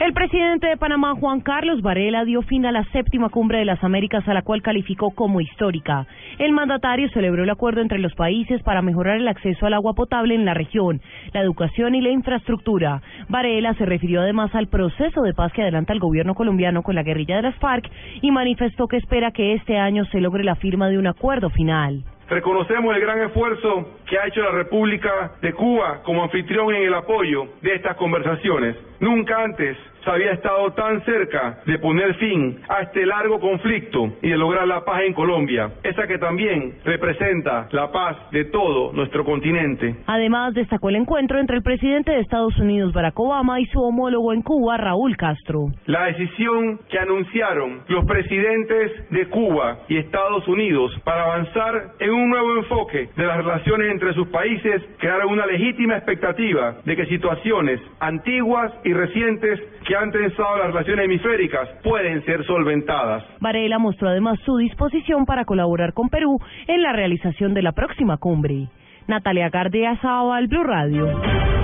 El presidente de Panamá, Juan Carlos Varela, dio fin a la séptima cumbre de las Américas, a la cual calificó como histórica. El mandatario celebró el acuerdo entre los países para mejorar el acceso al agua potable en la región, la educación y la infraestructura. Varela se refirió además al proceso de paz que adelanta el gobierno colombiano con la guerrilla de las FARC y manifestó que espera que este año se logre la firma de un acuerdo final. Reconocemos el gran esfuerzo que ha hecho la República de Cuba como anfitrión en el apoyo de estas conversaciones. Nunca antes se había estado tan cerca de poner fin a este largo conflicto y de lograr la paz en Colombia, esa que también representa la paz de todo nuestro continente. Además, destacó el encuentro entre el presidente de Estados Unidos, Barack Obama, y su homólogo en Cuba, Raúl Castro. La decisión que anunciaron los presidentes de Cuba y Estados Unidos para avanzar en un nuevo enfoque de las relaciones entre sus países crearon una legítima expectativa de que situaciones antiguas y recientes que han tensado las relaciones hemisféricas pueden ser solventadas. Varela mostró además su disposición para colaborar con Perú en la realización de la próxima cumbre. Natalia Gardea, al Blue Radio.